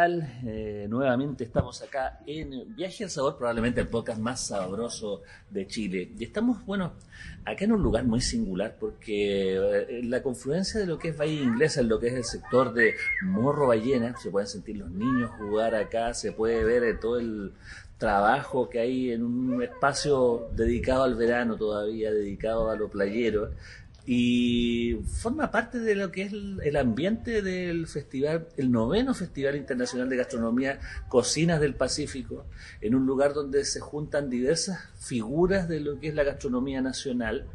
Eh, nuevamente estamos acá en Viaje al Sabor, probablemente el podcast más sabroso de Chile. Y estamos, bueno, acá en un lugar muy singular porque eh, la confluencia de lo que es Bahía Inglesa, en lo que es el sector de Morro Ballena, se pueden sentir los niños jugar acá, se puede ver eh, todo el trabajo que hay en un espacio dedicado al verano todavía, dedicado a lo playero y forma parte de lo que es el, ambiente del festival, el noveno Festival Internacional de Gastronomía Cocinas del Pacífico, en un lugar donde se juntan diversas figuras de lo que es la gastronomía nacional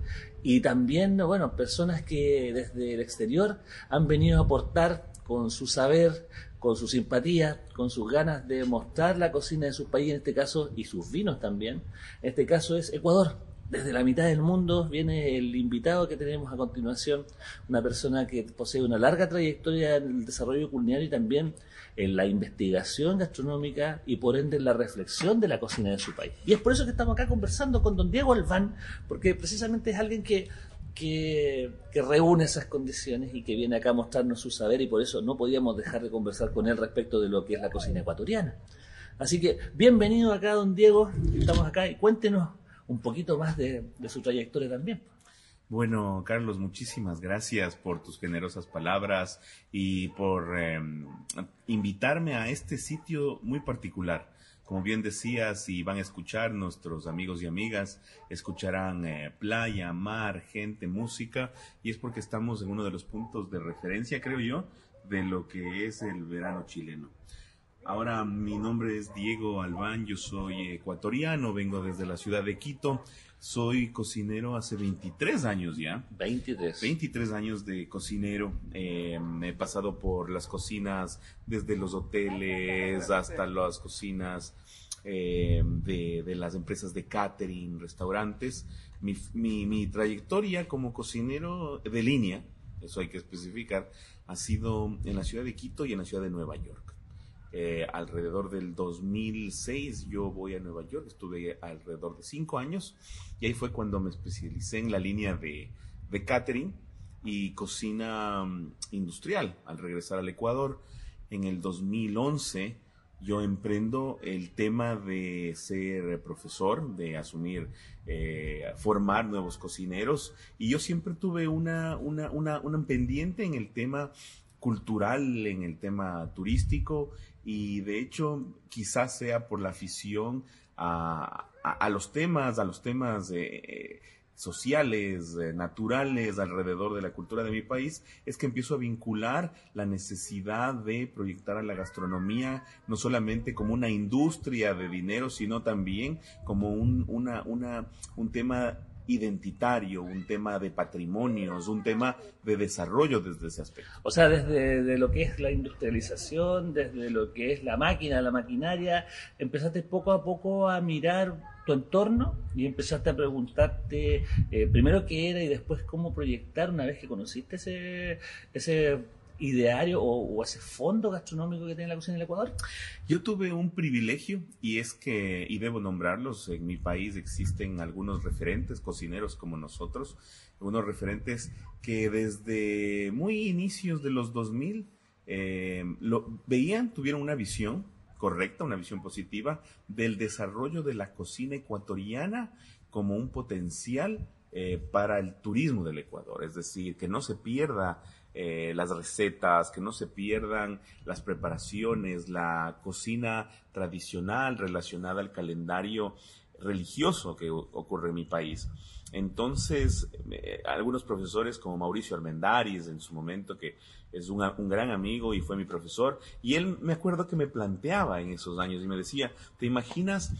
y también, bueno, personas que desde el exterior han venido a aportar con su saber, con su simpatía, con sus ganas de mostrar la cocina de su país en este caso y sus vinos también. En este caso es Ecuador desde la mitad del mundo viene el invitado que tenemos a continuación, una persona que posee una larga trayectoria en el desarrollo culinario y también en la investigación gastronómica y por ende en la reflexión de la cocina de su país. Y es por eso que estamos acá conversando con don Diego Alván, porque precisamente es alguien que, que, que reúne esas condiciones y que viene acá a mostrarnos su saber y por eso no podíamos dejar de conversar con él respecto de lo que es la cocina ecuatoriana. Así que bienvenido acá, don Diego. Estamos acá y cuéntenos un poquito más de, su trayectoria también. Bueno, Carlos, muchísimas gracias por tus generosas palabras y por em, invitarme a este sitio muy particular. Como bien decías, si van a escuchar nuestros amigos y amigas, escucharán eh, playa, mar, gente, música, y es porque estamos en uno de los puntos de referencia, creo yo, de lo que es el verano chileno. Ahora mi nombre es Diego Albán, yo soy ecuatoriano, vengo desde la ciudad de Quito, soy cocinero hace 23 años ya. 23. 23 años de cocinero. Eh, he pasado por las cocinas desde los hoteles hasta las cocinas eh, de, las empresas de catering, restaurantes. Mi, mi, mi trayectoria como cocinero de línea, eso hay que especificar, ha sido en la ciudad de Quito y en la ciudad de Nueva York. Eh, alrededor del 2006 yo voy a Nueva York, estuve alrededor de cinco años y ahí fue cuando me especialicé en la línea de, de catering y cocina mm, industrial. Al regresar al Ecuador en el 2011 yo emprendo el tema de ser profesor, de asumir, eh, formar nuevos cocineros y yo siempre tuve una, una, una, una pendiente en el tema cultural, en el tema turístico y de hecho quizás sea por la afición a, los temas, a los temas eh, sociales, eh, naturales alrededor de la cultura de mi país, es que empiezo a vincular la necesidad de proyectar a la gastronomía no solamente como una industria de dinero, sino también como un, una, una, un tema identitario, un tema de patrimonios, un tema de desarrollo desde ese aspecto. O sea, desde lo que es la industrialización, desde lo que es la máquina, la maquinaria, empezaste poco a poco a mirar tu entorno y empezaste a preguntarte eh, primero qué era y después cómo proyectar una vez que conociste ese ideario o, ese fondo gastronómico que tiene la cocina del Ecuador? Yo tuve un privilegio y es que, y debo nombrarlos, en mi país existen algunos referentes cocineros como nosotros, unos referentes que desde muy inicios de los 2000 eh, lo veían, tuvieron una visión correcta, una visión positiva del desarrollo de la cocina ecuatoriana como un potencial eh, para el turismo del Ecuador, es decir, que no se pierda eh, las recetas, que no se pierdan las preparaciones, la cocina tradicional relacionada al calendario religioso que ocurre en mi país. Entonces, algunos profesores como Mauricio Armendáriz en su momento, que es un, gran amigo y fue mi profesor, y él me acuerdo que me planteaba en esos años y me decía, ¿te imaginas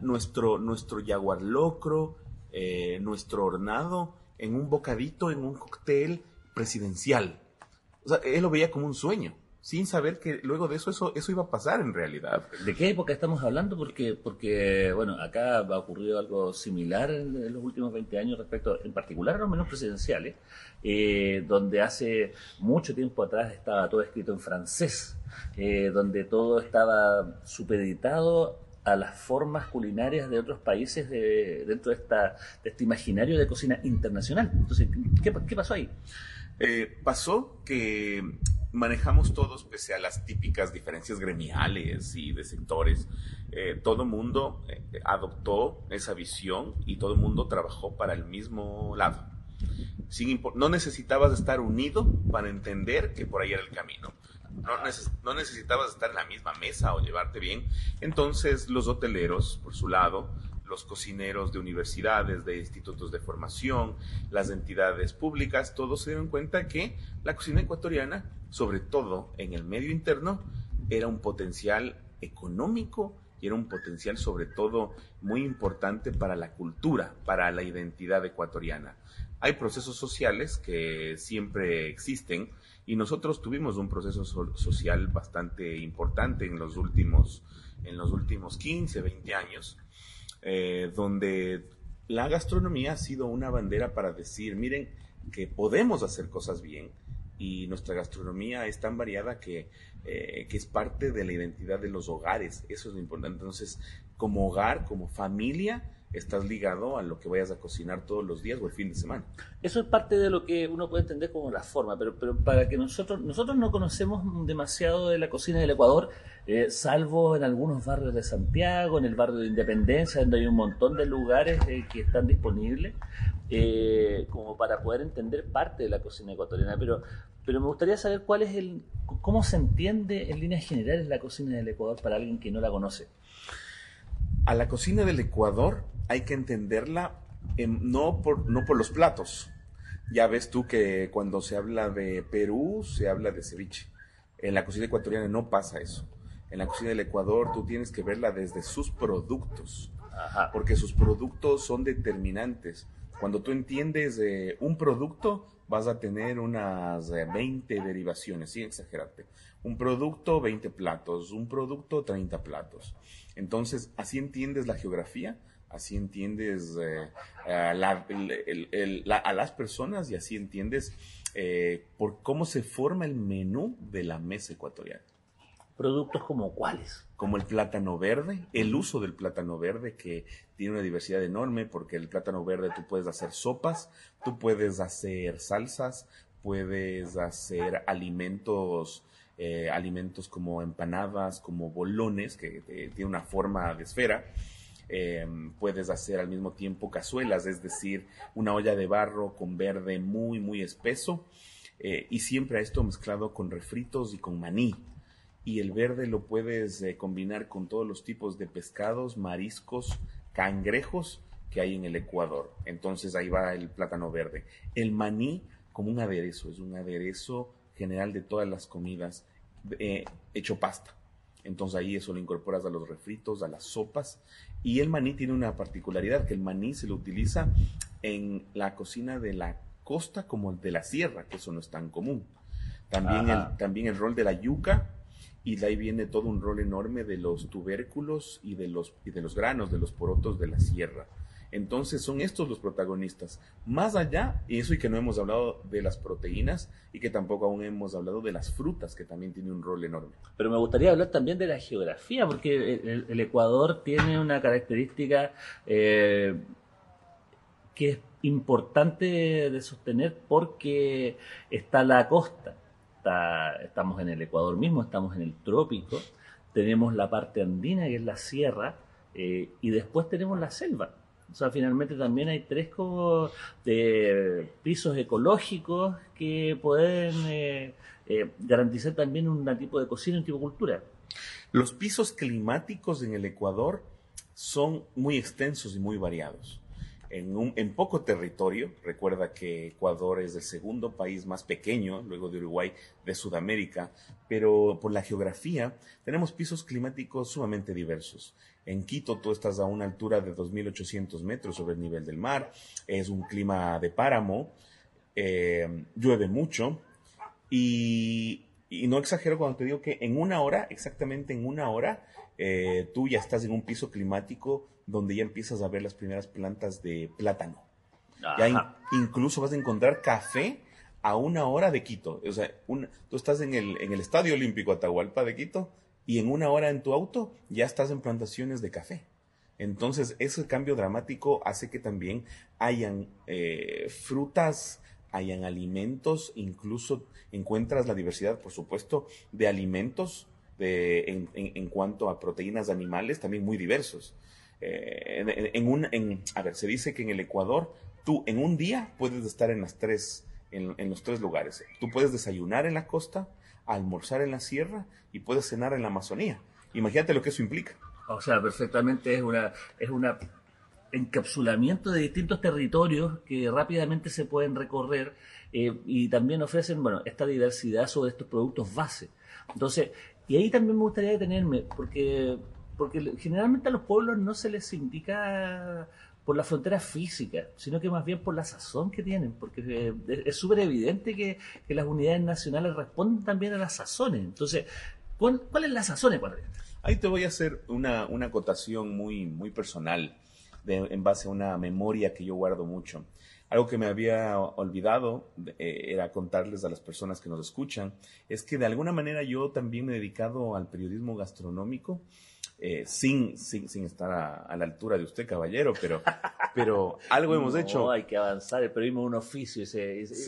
nuestro, nuestro locro, eh, nuestro hornado en un bocadito, en un cóctel? Presidencial. O sea, él lo veía como un sueño. sin saber que luego de eso, eso, eso iba a pasar en realidad. ¿De qué época estamos hablando? Porque, porque bueno, acá ha ocurrido algo similar en, los últimos 20 años respecto, en particular a los menos presidenciales, eh, donde hace mucho tiempo atrás estaba todo escrito en francés, eh, donde todo estaba supeditado a las formas culinarias de otros países de, dentro de, esta, de este imaginario de cocina internacional. Entonces, ¿qué, qué pasó ahí? Eh, pasó que manejamos todos, pese a las típicas diferencias gremiales y de sectores, eh, todo mundo eh, adoptó esa visión y todo mundo trabajó para el mismo lado. Sin no necesitabas estar unido para entender que por ahí era el camino. No, no, necesitabas estar en la misma mesa o llevarte bien. Entonces los hoteleros, por su lado, los cocineros de universidades, de institutos de formación, las entidades públicas, todos se dieron cuenta que la cocina ecuatoriana, sobre todo en el medio interno, era un potencial económico y era un potencial sobre todo muy importante para la cultura, para la identidad ecuatoriana. Hay procesos sociales que siempre existen y nosotros tuvimos un proceso social bastante importante en los últimos en los últimos 15, 20 años eh, donde la gastronomía ha sido una bandera para decir, miren, que podemos hacer cosas bien y nuestra gastronomía es tan variada que, eh, que es parte de la identidad de los hogares. Eso es lo importante. Entonces, como hogar, como familia, estás ligado a lo que vayas a cocinar todos los días o el fin de semana. Eso es parte de lo que uno puede entender como la forma, pero, pero para que nosotros, nosotros no conocemos demasiado de la cocina del Ecuador, eh, salvo en algunos barrios de Santiago, en el barrio de Independencia, donde hay un montón de lugares eh, que están disponibles, eh, como para poder entender parte de la cocina ecuatoriana. Pero, pero me gustaría saber cuál es el, cómo se entiende en líneas generales la cocina del Ecuador para alguien que no la conoce. A la cocina del Ecuador hay que entenderla no, por, no por los platos. Ya ves tú que cuando se habla de Perú, se habla de ceviche. En la cocina ecuatoriana no pasa eso. En la cocina del Ecuador tú tienes que verla desde sus productos, porque sus productos son determinantes. Cuando tú entiendes un producto, vas a tener unas 20 derivaciones, sin exagerarte. Un producto, 20 platos, un producto, 30 platos. Entonces, así entiendes la geografía, así entiendes eh, a, las personas y así entiendes eh, por cómo se forma el menú de la mesa ecuatoriana. ¿Productos como cuáles? Como el plátano verde, el uso del plátano verde que tiene una diversidad enorme porque el plátano verde tú puedes hacer sopas, tú puedes hacer salsas, puedes hacer alimentos eh, alimentos como empanadas, como bolones, que tiene una forma de esfera. Em, puedes hacer al mismo tiempo cazuelas, es decir, una olla de barro con verde muy, muy espeso. Eh, y siempre a esto mezclado con refritos y con maní. Y el verde lo puedes eh, combinar con todos los tipos de pescados, mariscos, cangrejos que hay en el Ecuador. Entonces ahí va el plátano verde. El maní como un aderezo, es un aderezo general de todas las comidas eh, hecho pasta. Entonces ahí eso lo incorporas a los refritos, a las sopas. Y el maní tiene una particularidad, que el maní se lo utiliza en la cocina de la costa como el de la sierra, que eso no es tan común. También, el, también el rol de la yuca, y de ahí viene todo un rol enorme de los tubérculos y de los, y de los granos, de los porotos de la sierra. Entonces son estos los protagonistas. Más allá, y eso y que no hemos hablado de las proteínas y que tampoco aún hemos hablado de las frutas, que también tiene un rol enorme. Pero me gustaría hablar también de la geografía, porque el, Ecuador tiene una característica eh, que es importante de sostener porque está la costa. estamos en el Ecuador mismo, estamos en el trópico, tenemos la parte andina que es la sierra eh, y después tenemos la selva. O sea, finalmente también hay tres como pisos ecológicos que pueden eh, eh, garantizar también un tipo de cocina, un tipo de cultura. Los pisos climáticos en el Ecuador son muy extensos y muy variados. En, poco territorio, recuerda que Ecuador es el segundo país más pequeño, luego de Uruguay, de Sudamérica, pero por la geografía tenemos pisos climáticos sumamente diversos. En Quito tú estás a una altura de 2.800 metros sobre el nivel del mar, es un clima de páramo, eh, llueve mucho. Y, y no exagero cuando te digo que en una hora, exactamente en una hora, eh, tú ya estás en un piso climático donde ya empiezas a ver las primeras plantas de plátano. Ya incluso vas a encontrar café a una hora de Quito. O sea, tú estás en el, en el Estadio Olímpico Atahualpa de Quito y en una hora en tu auto ya estás en plantaciones de café. Entonces, ese cambio dramático hace que también hayan eh, frutas, hayan alimentos, incluso encuentras la diversidad, por supuesto, de alimentos de, en, cuanto a proteínas animales también muy diversos. Eh, en, en, a ver, se dice que en el Ecuador tú en un día puedes estar en las tres, en, los tres lugares. Tú puedes desayunar en la costa, almorzar en la sierra y puedes cenar en la Amazonía. Imagínate lo que eso implica. O sea, perfectamente es una, es una encapsulamiento de distintos territorios que rápidamente se pueden recorrer eh, y también ofrecen, bueno, esta diversidad sobre estos productos base. Entonces, y ahí también me gustaría detenerme, porque, porque generalmente a los pueblos no se les indica por la frontera física, sino que más bien por la sazón que tienen, porque eh, es súper evidente que, las unidades nacionales responden también a las sazones. Entonces, ¿cuál, es la sazón ecuatoriana? Ahí te voy a hacer una, una acotación muy, muy personal en base a una memoria que yo guardo mucho. Algo que me había olvidado eh, era contarles a las personas que nos escuchan, es que de alguna manera yo también me he dedicado al periodismo gastronómico, eh, sin, sin, sin, estar a, la altura de usted, caballero, pero, pero algo hemos hecho. hay que avanzar, el periodismo es un oficio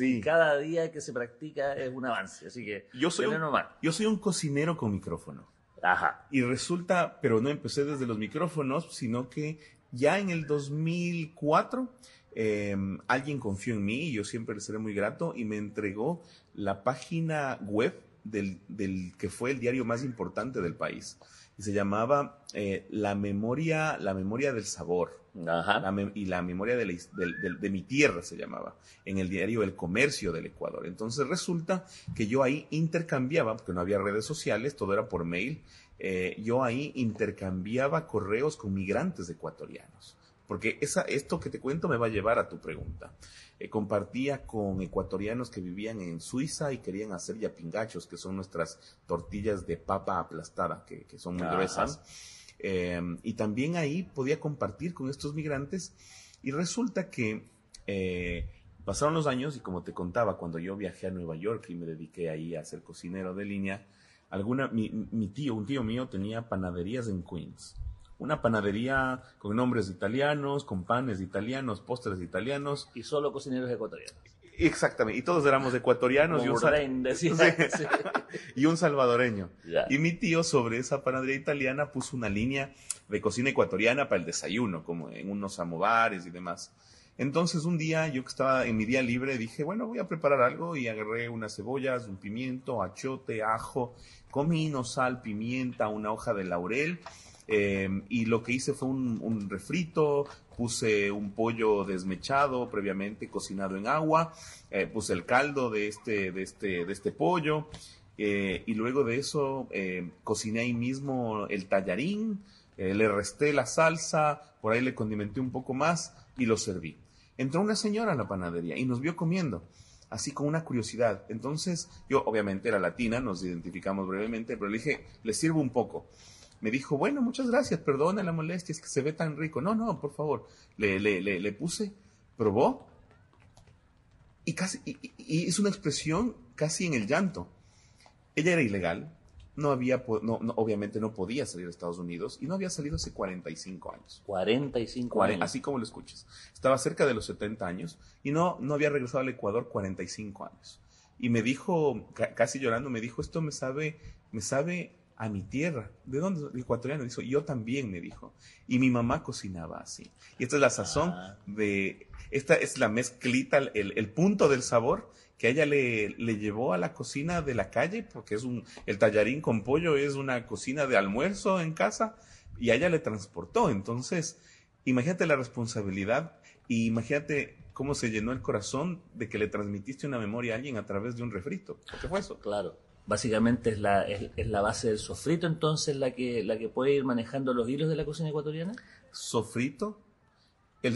y, cada día que se practica es un avance, así que yo soy, un, yo soy un cocinero con micrófono. Ajá. Y resulta, pero no empecé desde los micrófonos, sino que ya en el 2004 em, alguien confió en mí y yo siempre le seré muy grato y me entregó la página web del, del que fue el diario más importante del país y se llamaba eh, la memoria la memoria del sabor Ajá. y la memoria de, de, mi tierra se llamaba en el diario El Comercio del Ecuador entonces resulta que yo ahí intercambiaba porque no había redes sociales todo era por mail eh, yo ahí intercambiaba correos con migrantes ecuatorianos. Porque esa, esto que te cuento me va a llevar a tu pregunta. Eh, compartía con ecuatorianos que vivían en Suiza y querían hacer yapingachos, que son nuestras tortillas de papa aplastada, que, son muy gruesas. Eh, y también ahí podía compartir con estos migrantes. Y resulta que pasaron los años y como te contaba, cuando yo viajé a Nueva York y me dediqué ahí a ser cocinero de línea, alguna, mi, mi tío, un tío mío tenía panaderías en Queens. Una panadería con nombres italianos, con panes italianos, postres italianos. Y solo cocineros ecuatorianos. Exactamente, y todos éramos ecuatorianos y un, y un, salvadoreño. Y mi tío sobre esa panadería italiana puso una línea de cocina ecuatoriana para el desayuno, como en unos samovares y demás. Entonces un día yo que estaba en mi día libre dije, bueno, voy a preparar algo y agarré unas cebollas, un pimiento, achote, ajo, comino, sal, pimienta, una hoja de laurel. Em, y lo que hice fue un, refrito, puse un pollo desmechado previamente cocinado en agua, eh, puse el caldo de este, de este, de este pollo, eh, y luego de eso eh, cociné ahí mismo el tallarín, le resté la salsa, por ahí le condimenté un poco más y lo serví. Entró una señora a la panadería y nos vio comiendo, así con una curiosidad. Entonces, yo obviamente era latina, nos identificamos brevemente, pero le dije, le sirvo un poco. Me dijo, bueno, muchas gracias, perdone la molestia, es que se ve tan rico. No, no, por favor. Le, le, le, le puse, probó y casi, y hizo una expresión casi en el llanto. Ella era ilegal, no había, no, obviamente no podía salir a Estados Unidos y no había salido hace 45 años. 45 años. Así como lo escuchas. Estaba cerca de los 70 años y no, no había regresado al Ecuador 45 años. Y me dijo, casi llorando, me dijo, esto me sabe, me sabe a mi tierra. ¿De dónde? El ecuatoriano. Dijo, yo también, me dijo. Y mi mamá cocinaba así. Y esta es la sazón ah. de, esta es la mezclita, el, el punto del sabor que ella le, le, llevó a la cocina de la calle, porque es un, el tallarín con pollo es una cocina de almuerzo en casa, y a ella le transportó. Entonces, imagínate la responsabilidad y imagínate cómo se llenó el corazón de que le transmitiste una memoria a alguien a través de un refrito. ¿Qué fue eso? Claro. Básicamente es la, es, es la base del sofrito entonces la que, la que puede ir manejando los hilos de la cocina ecuatoriana. Sofrito,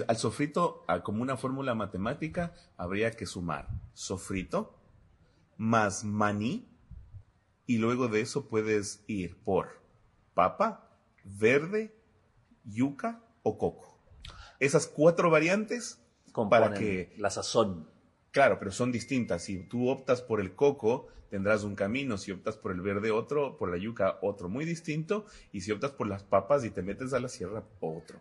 al sofrito, como una fórmula matemática, habría que sumar sofrito más maní y luego de eso puedes ir por papa, verde, yuca o coco. Esas cuatro variantes para que la sazón. Claro, pero son distintas. Si tú optas por el coco, tendrás un camino. Si optas por el verde, otro. Por la yuca, otro muy distinto. Y si optas por las papas y te metes a la sierra, otro.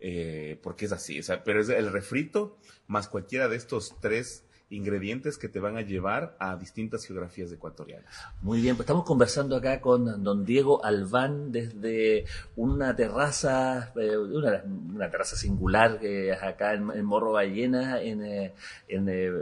Eh, porque es así. pero es el refrito más cualquiera de estos tres ingredientes que te van a llevar a distintas geografías ecuatorianas. Muy bien, pues estamos conversando acá con don Diego Albán desde una terraza, eh, una, terraza singular que acá en, Morro Ballena, en, en eh,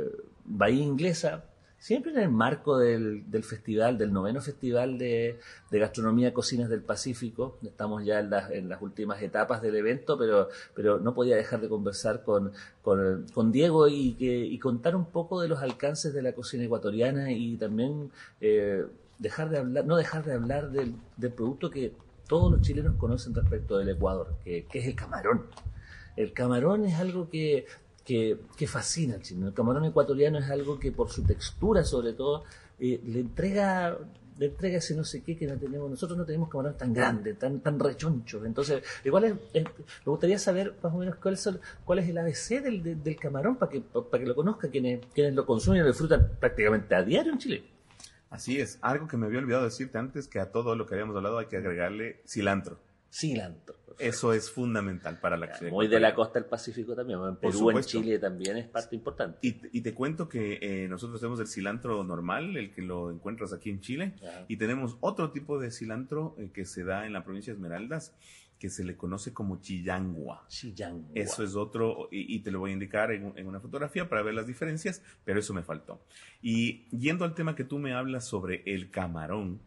Bahía Inglesa, siempre en el marco del, del festival, del noveno festival de, de, gastronomía cocinas del Pacífico. Estamos ya en las, en las últimas etapas del evento, pero, pero no podía dejar de conversar con, con, con Diego y, que, y contar un poco de los alcances de la cocina ecuatoriana y también eh, dejar de hablar, no dejar de hablar del, del, producto que todos los chilenos conocen respecto del Ecuador, que, que es el camarón. El camarón es algo que que, fascina al chino. El camarón ecuatoriano es algo que por su textura sobre todo eh, le entrega le entrega ese no sé qué que no tenemos. Nosotros no tenemos camarón tan grande tan tan rechonchos. Entonces igual me gustaría saber más o menos cuál es, cuál es el ABC del, del, camarón para que para que lo conozca quienes quienes lo consumen y lo disfrutan prácticamente a diario en Chile. Así es. Algo que me había olvidado decirte antes que a todo lo que habíamos hablado hay que agregarle cilantro cilantro eso es fundamental para la acción. Muy de la costa del Pacífico también, en Perú, en Chile también es parte importante. Y, te cuento que eh, nosotros tenemos el cilantro normal, el que lo encuentras aquí en Chile, y tenemos otro tipo de cilantro eh, que se da en la provincia de Esmeraldas, que se le conoce como chillangua. Chillangua. Eso es otro, y, te lo voy a indicar en, en, una fotografía para ver las diferencias, pero eso me faltó. Y yendo al tema que tú me hablas sobre el camarón,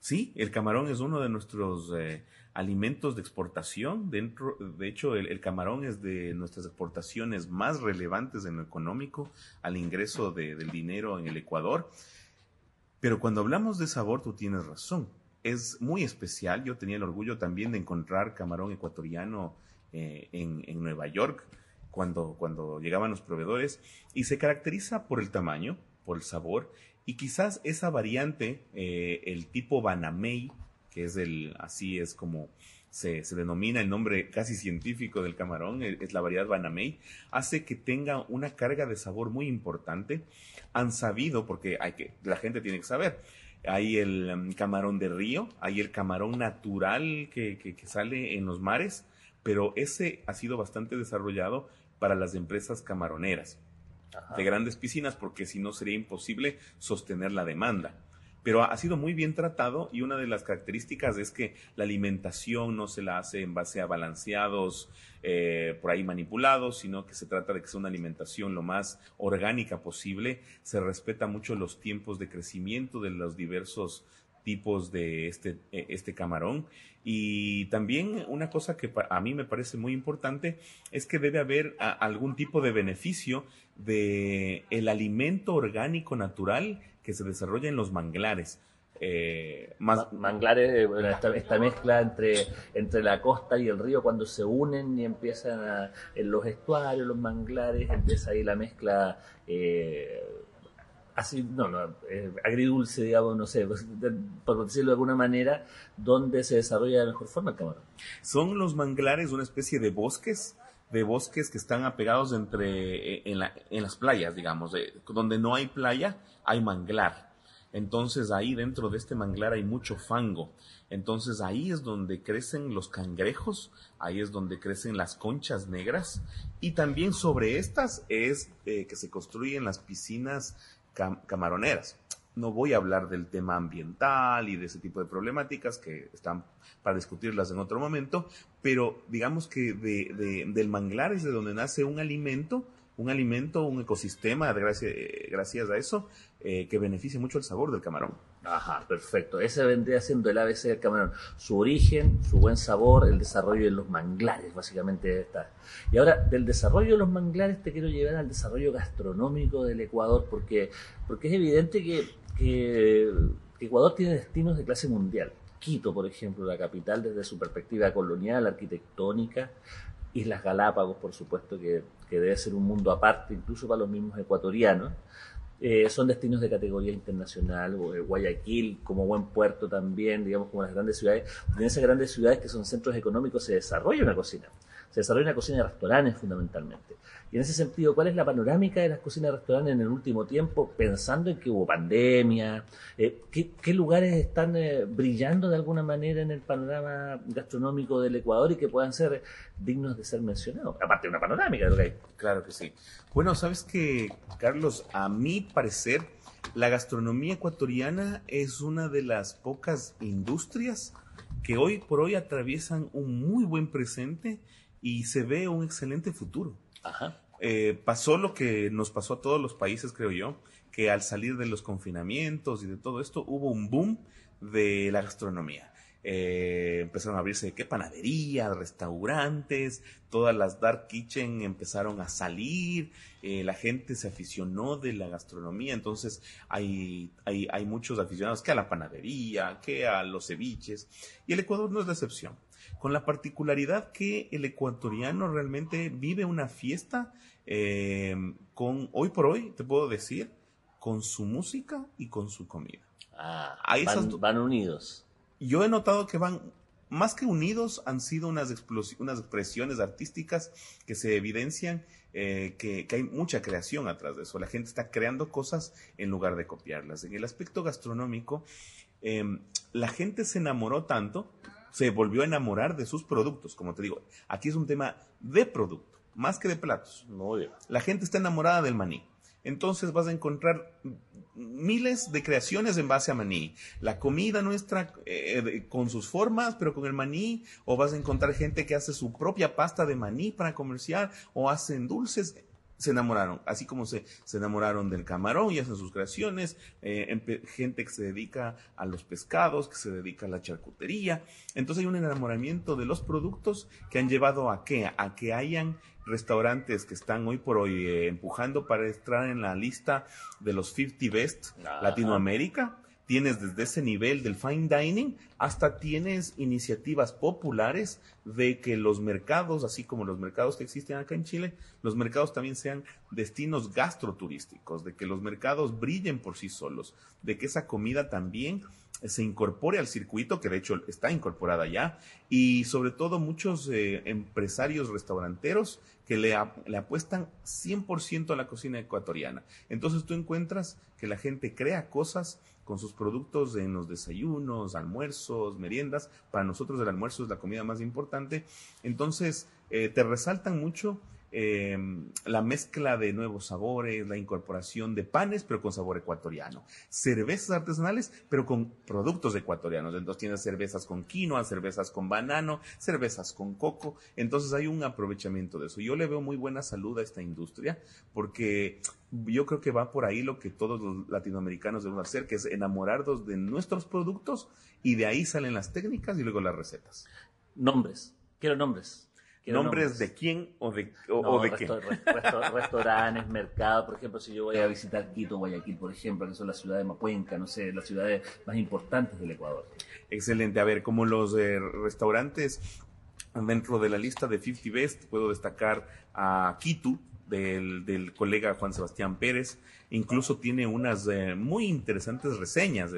sí, el camarón es uno de nuestros... Eh, alimentos de exportación. Dentro, de hecho, el, camarón es de nuestras exportaciones más relevantes en lo económico al ingreso del dinero en el Ecuador. Pero cuando hablamos de sabor, tú tienes razón. Es muy especial. Yo tenía el orgullo también de encontrar camarón ecuatoriano eh, en, Nueva York cuando, cuando llegaban los proveedores y se caracteriza por el tamaño, por el sabor y quizás esa variante, eh, el tipo Banamey, que es el, así es como se, denomina el nombre casi científico del camarón, e, es la variedad Banamey, hace que tenga una carga de sabor muy importante. Han sabido, porque hay que, la gente tiene que saber, hay el um, camarón de río, hay el camarón natural que, que, sale en los mares, pero ese ha sido bastante desarrollado para las empresas camaroneras de grandes piscinas, porque si no sería imposible sostener la demanda pero ha sido muy bien tratado y una de las características es que la alimentación no se la hace en base a balanceados eh, por ahí manipulados, sino que se trata de que sea una alimentación lo más orgánica posible. Se respeta mucho los tiempos de crecimiento de los diversos tipos de este, eh, este camarón. Y también una cosa que a mí me parece muy importante es que debe haber algún tipo de beneficio de el alimento orgánico natural que se desarrolla en los manglares. Eh, más... Manglares, esta, mezcla entre, entre la costa y el río, cuando se unen y empiezan en los estuarios, los manglares, empieza ahí la mezcla eh, así, no, no, eh, agridulce, digamos, no sé, por decirlo de alguna manera, donde se desarrolla de mejor forma el camarón. Son los manglares una especie de bosques de bosques que están apegados entre en, la, en las playas, digamos, donde no hay playa, hay manglar. Entonces ahí dentro de este manglar hay mucho fango. Entonces ahí es donde crecen los cangrejos, ahí es donde crecen las conchas negras y también sobre estas es eh, que se construyen las piscinas camaroneras. No voy a hablar del tema ambiental y de ese tipo de problemáticas que están para discutirlas en otro momento, pero digamos que del manglar es de donde nace un alimento un alimento, un ecosistema, gracias, gracias a eso, eh, que beneficia mucho el sabor del camarón. Ajá, perfecto. Ese vendría siendo el ABC del camarón. Su origen, su buen sabor, el desarrollo de los manglares, básicamente está. Y ahora, del desarrollo de los manglares te quiero llevar al desarrollo gastronómico del Ecuador, porque, porque es evidente que, que Ecuador tiene destinos de clase mundial. Quito, por ejemplo, la capital desde su perspectiva colonial, arquitectónica, Islas Galápagos, por supuesto, que, debe ser un mundo aparte, incluso para los mismos ecuatorianos. eh, son destinos de categoría internacional, eh, Guayaquil como buen puerto también, digamos como las grandes ciudades, en esas grandes ciudades que son centros económicos se desarrolla una cocina, se desarrolla una cocina de restaurantes fundamentalmente. Y en ese sentido, ¿cuál es la panorámica de las cocinas de restaurantes en el último tiempo, pensando en que hubo pandemia? Eh, ¿qué, lugares están brillando de alguna manera en el panorama gastronómico del Ecuador y que puedan ser dignos de ser mencionados? Aparte de una panorámica de lo que hay. Claro que sí. Bueno, sabes que, Carlos, a mi parecer, la gastronomía ecuatoriana es una de las pocas industrias que hoy por hoy atraviesan un muy buen presente y se ve un excelente futuro. Eh, pasó lo que nos pasó a todos los países, creo yo, que al salir de los confinamientos y de todo esto hubo un boom de la gastronomía. Eh, empezaron a abrirse qué panaderías, restaurantes, todas las dark kitchen empezaron a salir, eh, la gente se aficionó de la gastronomía, entonces hay, hay, hay muchos aficionados que a la panadería, que a los ceviches, y el Ecuador no es la excepción, con la particularidad que el ecuatoriano realmente vive una fiesta eh, con, hoy por hoy, te puedo decir, con su música y con su comida. Ah, van unidos yo he notado que van más que unidos, han sido unas, unas expresiones artísticas que se evidencian eh, que, hay mucha creación atrás de eso. La gente está creando cosas en lugar de copiarlas. En el aspecto gastronómico, em, la gente se enamoró tanto, se volvió a enamorar de sus productos. Como te digo, aquí es un tema de producto, más que de platos. La gente está enamorada del maní. Entonces vas a encontrar miles de creaciones en base a maní. La comida nuestra eh, con sus formas, pero con el maní, o vas a encontrar gente que hace su propia pasta de maní para comerciar, o hacen dulces. Se enamoraron, así como se, se enamoraron del camarón y hacen sus creaciones, eh, gente que se dedica a los pescados, que se dedica a la charcutería. Entonces hay un enamoramiento de los productos que han llevado a qué? A que hayan restaurantes que están hoy por hoy eh, empujando para entrar en la lista de los 50 Best Latinoamérica. Tienes desde ese nivel del fine dining hasta tienes iniciativas populares de que los mercados, así como los mercados que existen acá en Chile, los mercados también sean destinos gastroturísticos, de que los mercados brillen por sí solos, de que esa comida también se incorpore al circuito, que de hecho está incorporada ya, y sobre todo muchos eh, empresarios restauranteros que le, le apuestan 100% a la cocina ecuatoriana. Entonces tú encuentras que la gente crea cosas con sus productos en los desayunos, almuerzos, meriendas. Para nosotros el almuerzo es la comida más importante. Entonces eh, te resaltan mucho Em, la mezcla de nuevos sabores, la incorporación de panes, pero con sabor ecuatoriano. Cervezas artesanales, pero con productos ecuatorianos. Entonces tienes cervezas con quinoa, cervezas con banano, cervezas con coco. Entonces hay un aprovechamiento de eso. Yo le veo muy buena salud a esta industria porque yo creo que va por ahí lo que todos los latinoamericanos debemos hacer, que es enamorarnos de nuestros productos y de ahí salen las técnicas y luego las recetas. Nombres. Quiero nombres. ¿Nombres de quién o de, o, de qué? restaurantes, mercados, por ejemplo, si yo voy a visitar Quito, Guayaquil, por ejemplo, que son las ciudades de Mapuenca, no sé, las ciudades más importantes del Ecuador. Excelente, a ver, como los eh, restaurantes dentro de la lista de 50 Best, puedo destacar a Quito, del, del, colega Juan Sebastián Pérez. Incluso tiene unas eh, muy interesantes reseñas.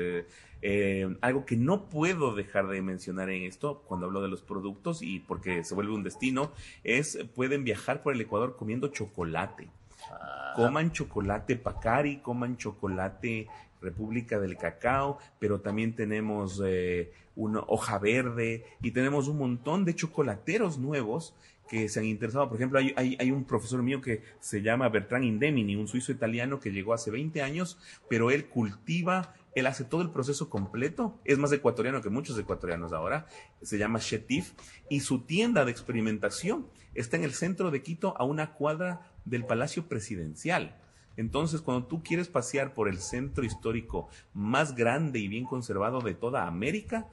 eh, algo que no puedo dejar de mencionar en esto cuando hablo de los productos y porque se vuelve un destino es pueden viajar por el Ecuador comiendo chocolate. Ah. Coman chocolate Pacari, coman chocolate República del Cacao, pero también tenemos eh, una hoja verde y tenemos un montón de chocolateros nuevos que se han interesado. Por ejemplo, hay, un profesor mío que se llama Bertrand Indemini, un suizo italiano que llegó hace 20 años, pero él cultiva él hace todo el proceso completo, es más ecuatoriano que muchos ecuatorianos ahora, se llama Shetif, y su tienda de experimentación está en el centro de Quito a una cuadra del Palacio Presidencial. Entonces, cuando tú quieres pasear por el centro histórico más grande y bien conservado de toda América,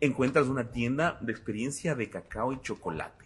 encuentras una tienda de experiencia de cacao y chocolate.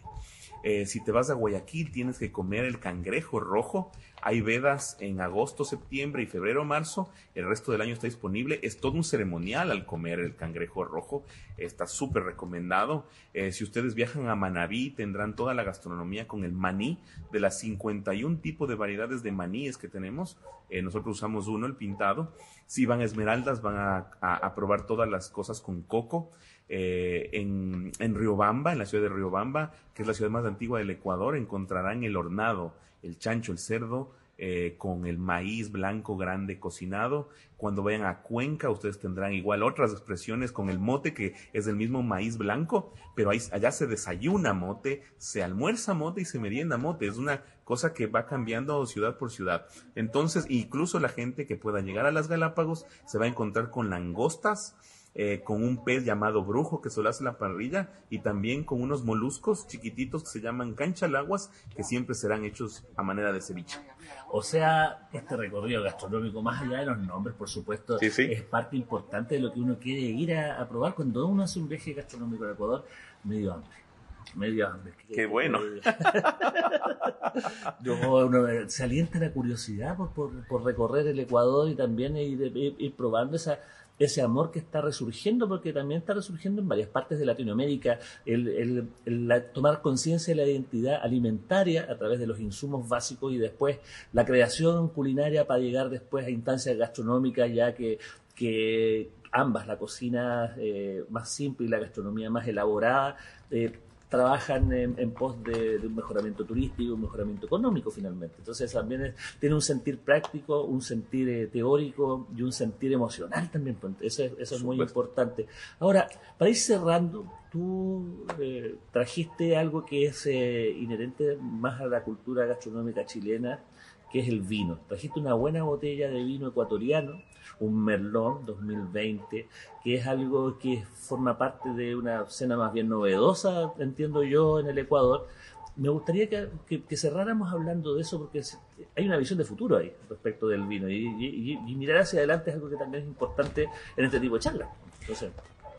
Eh, si te vas a Guayaquil, tienes que comer el cangrejo rojo. Hay vedas en agosto, septiembre y febrero, marzo. El resto del año está disponible. Es todo un ceremonial al comer el cangrejo rojo. Está súper recomendado. Eh, si ustedes viajan a Manabí, tendrán toda la gastronomía con el maní. De las 51 tipos de variedades de maníes que tenemos, eh, nosotros usamos uno, el pintado. Si van a Esmeraldas, van a probar todas las cosas con coco. Eh, en, en, Riobamba, en la ciudad de Riobamba, que es la ciudad más antigua del Ecuador, encontrarán el hornado, el chancho, el cerdo, eh, con el maíz blanco grande cocinado. Cuando vayan a Cuenca, ustedes tendrán igual otras expresiones con el mote, que es el mismo maíz blanco, pero ahí, allá se desayuna mote, se almuerza mote y se merienda mote. Es una cosa que va cambiando ciudad por ciudad. Entonces, incluso la gente que pueda llegar a las Galápagos se va a encontrar con langostas, eh, con un pez llamado brujo que solo hace la parrilla y también con unos moluscos chiquititos que se llaman canchalaguas que siempre serán hechos a manera de ceviche. O sea, este recorrido gastronómico, más allá de los nombres, por supuesto, es parte importante de lo que uno quiere ir a, probar cuando uno hace un viaje gastronómico al Ecuador, medio hambre medio hambre. Qué bueno. se alienta la curiosidad por, recorrer el Ecuador y también ir probando esa, ese amor que está resurgiendo, porque también está resurgiendo en varias partes de Latinoamérica, el, tomar conciencia de la identidad alimentaria a través de los insumos básicos y después la creación culinaria para llegar después a instancias gastronómicas, ya que, que ambas, la cocina eh, más simple y la gastronomía más elaborada, eh, trabajan en, pos de, un mejoramiento turístico, un mejoramiento económico finalmente. Entonces también tiene un sentir práctico, un sentir eh, teórico y un sentir emocional también. Pues, eso, eso es muy importante. Ahora, para ir cerrando, tú eh, trajiste algo que es eh, inherente más a la cultura gastronómica chilena, que es el vino. Trajiste una buena botella de vino ecuatoriano un Merlot 2020, que es algo que forma parte de una escena más bien novedosa, entiendo yo, en el Ecuador. Me gustaría que, cerráramos hablando de eso porque hay una visión de futuro ahí respecto del vino y, mirar hacia adelante es algo que también es importante en este tipo de charlas.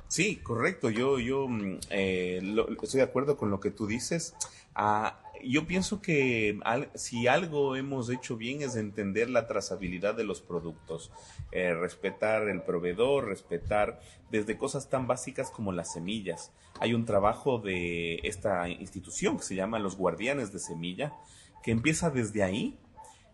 Sí, correcto. Yo, yo mm, eh, estoy de acuerdo con lo que tú dices. Ah, yo pienso que si algo hemos hecho bien es entender la trazabilidad de los productos, eh, respetar el proveedor, respetar desde cosas tan básicas como las semillas. Hay un trabajo de esta institución que se llama los guardianes de semilla, que empieza desde ahí,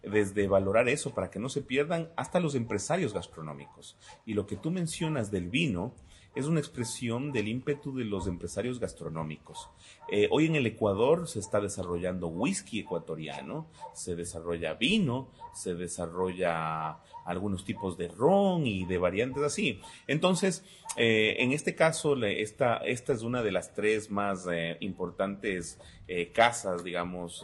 desde valorar eso para que no se pierdan hasta los empresarios gastronómicos. Y lo que tú mencionas del vino, es una expresión del ímpetu de los empresarios gastronómicos. Eh, hoy en el Ecuador se está desarrollando whisky ecuatoriano, se desarrolla vino, se desarrolla algunos tipos de ron y de variantes así. Entonces, eh, en este caso, esta, esta es una de las tres más eh, importantes casas, digamos,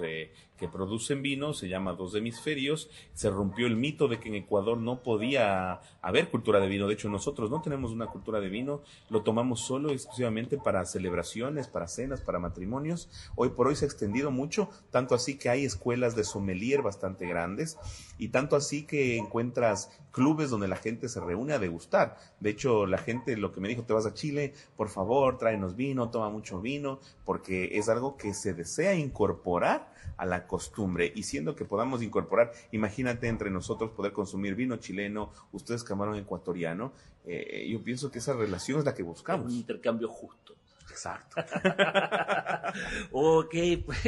que producen vino, se llama Dos Hemisferios. Se rompió el mito de que en Ecuador no podía haber cultura de vino. De hecho, nosotros no tenemos una cultura de vino, lo tomamos solo exclusivamente para celebraciones, para cenas, para matrimonios. Hoy por hoy se ha extendido mucho, tanto así que hay escuelas de sommelier bastante grandes y tanto así que encuentras clubes donde la gente se reúne a degustar. De hecho, la gente lo que me dijo, te vas a Chile, por favor, tráenos vino, toma mucho vino, porque es algo que se desea incorporar a la costumbre y siendo que podamos incorporar, imagínate entre nosotros poder consumir vino chileno, ustedes camarón ecuatoriano, eh, yo pienso que esa relación es la que buscamos. Un intercambio justo. Exacto. ok, pues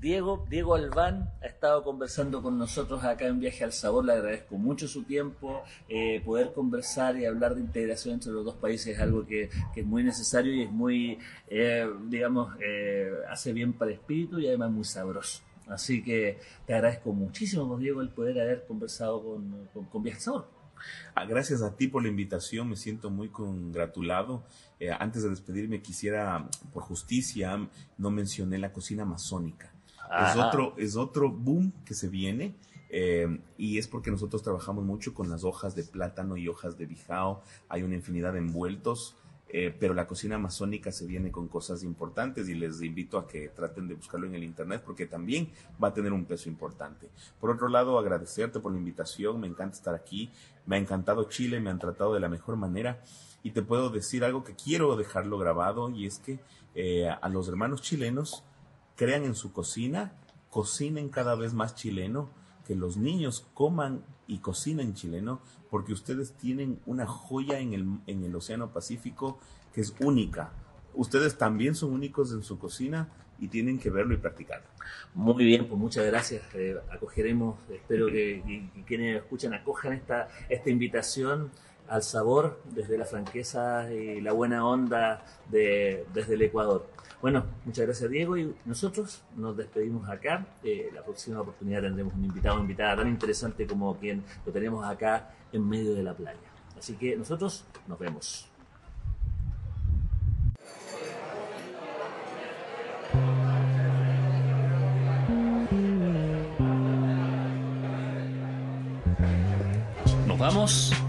Diego, Diego Albán ha estado conversando con nosotros acá en Viaje al Sabor, le agradezco mucho su tiempo, eh, poder conversar y hablar de integración entre los dos países es algo que, es muy necesario y es muy, eh, digamos, eh, hace bien para el espíritu y además muy sabroso. Así que te agradezco muchísimo, Diego, el poder haber conversado con, con, con Sabor. Ah, gracias a ti por la invitación, me siento muy congratulado. Eh, antes de despedirme, quisiera, por justicia, no mencioné la cocina amazónica. Es otro, es otro boom que se viene. Eh, y es porque nosotros trabajamos mucho con las hojas de plátano y hojas de bijao. Hay una infinidad de envueltos. Eh, pero la cocina amazónica se viene con cosas importantes y les invito a que traten de buscarlo en el internet porque también va a tener un peso importante. Por otro lado, agradecerte por la invitación, me encanta estar aquí, me ha encantado Chile, me han tratado de la mejor manera y te puedo decir algo que quiero dejarlo grabado y es que eh, a los hermanos chilenos crean en su cocina, cocinen cada vez más chileno, que los niños coman y cocinen chileno, porque ustedes tienen una joya en el, en el Océano Pacífico que es única. Ustedes también son únicos en su cocina y tienen que verlo y practicarlo. Muy bien, pues muchas gracias. Eh, acogeremos, espero que, quienes escuchan acojan esta, esta invitación al sabor desde la franqueza y la buena onda de, desde el Ecuador. Bueno, muchas gracias Diego y nosotros nos despedimos acá. Eh, la próxima oportunidad tendremos un invitado o invitada tan interesante como quien lo tenemos acá en medio de la playa. Así que nosotros nos vemos. Nos vamos,